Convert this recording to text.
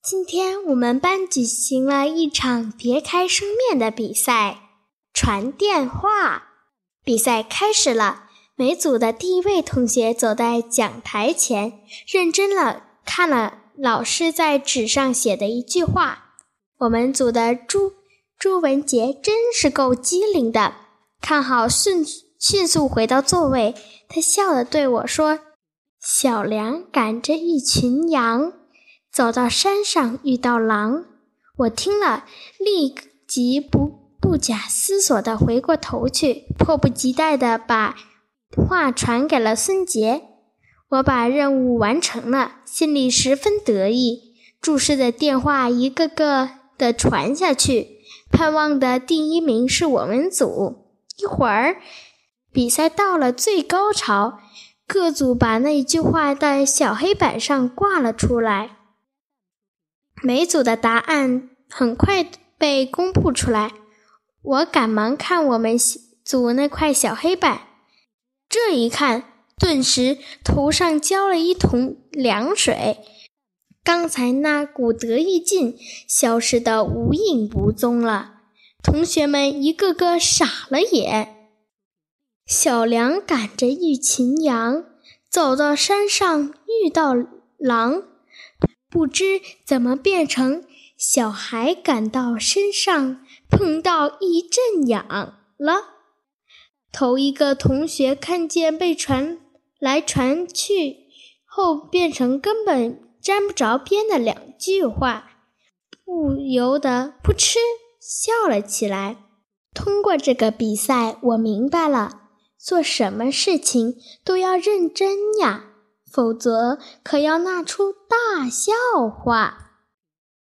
今天我们班举行了一场别开生面的比赛，传电话。比赛开始了，每组的第一位同学走在讲台前，认真了看了老师在纸上写的一句话。我们组的朱朱文杰真是够机灵的，看好迅迅速回到座位，他笑着对我说：“小梁赶着一群羊。”走到山上，遇到狼，我听了，立即不不假思索地回过头去，迫不及待地把话传给了孙杰。我把任务完成了，心里十分得意。注视的电话一个个的传下去，盼望的第一名是我们组。一会儿，比赛到了最高潮，各组把那句话在小黑板上挂了出来。每组的答案很快被公布出来，我赶忙看我们组那块小黑板，这一看，顿时头上浇了一桶凉水，刚才那股得意劲消失的无影无踪了。同学们一个个傻了眼。小梁赶着一群羊，走到山上遇到狼。不知怎么变成小孩感到身上碰到一阵痒了。头一个同学看见被传来传去后变成根本沾不着边的两句话，不由得扑哧笑了起来。通过这个比赛，我明白了，做什么事情都要认真呀。否则，可要闹出大笑话。